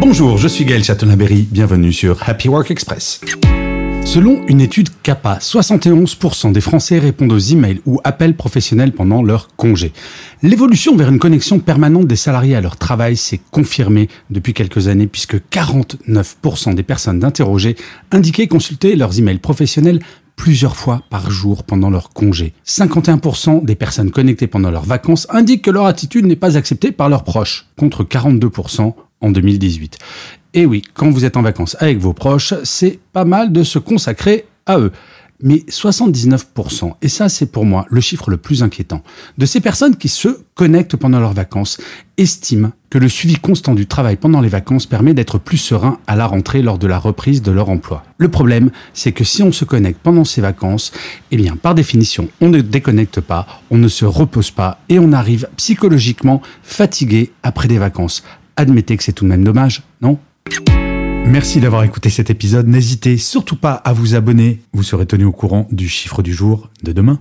Bonjour, je suis Gaël Chatonaberry, bienvenue sur Happy Work Express. Selon une étude CAPA, 71% des Français répondent aux emails ou appels professionnels pendant leur congé. L'évolution vers une connexion permanente des salariés à leur travail s'est confirmée depuis quelques années puisque 49% des personnes interrogées indiquaient consulter leurs emails professionnels plusieurs fois par jour pendant leur congé. 51% des personnes connectées pendant leurs vacances indiquent que leur attitude n'est pas acceptée par leurs proches, contre 42% en 2018. Et oui, quand vous êtes en vacances avec vos proches, c'est pas mal de se consacrer à eux. Mais 79%, et ça c'est pour moi le chiffre le plus inquiétant, de ces personnes qui se connectent pendant leurs vacances estiment que le suivi constant du travail pendant les vacances permet d'être plus serein à la rentrée lors de la reprise de leur emploi. Le problème, c'est que si on se connecte pendant ces vacances, eh bien par définition, on ne déconnecte pas, on ne se repose pas et on arrive psychologiquement fatigué après des vacances. Admettez que c'est tout de même dommage, non? Merci d'avoir écouté cet épisode. N'hésitez surtout pas à vous abonner. Vous serez tenu au courant du chiffre du jour de demain.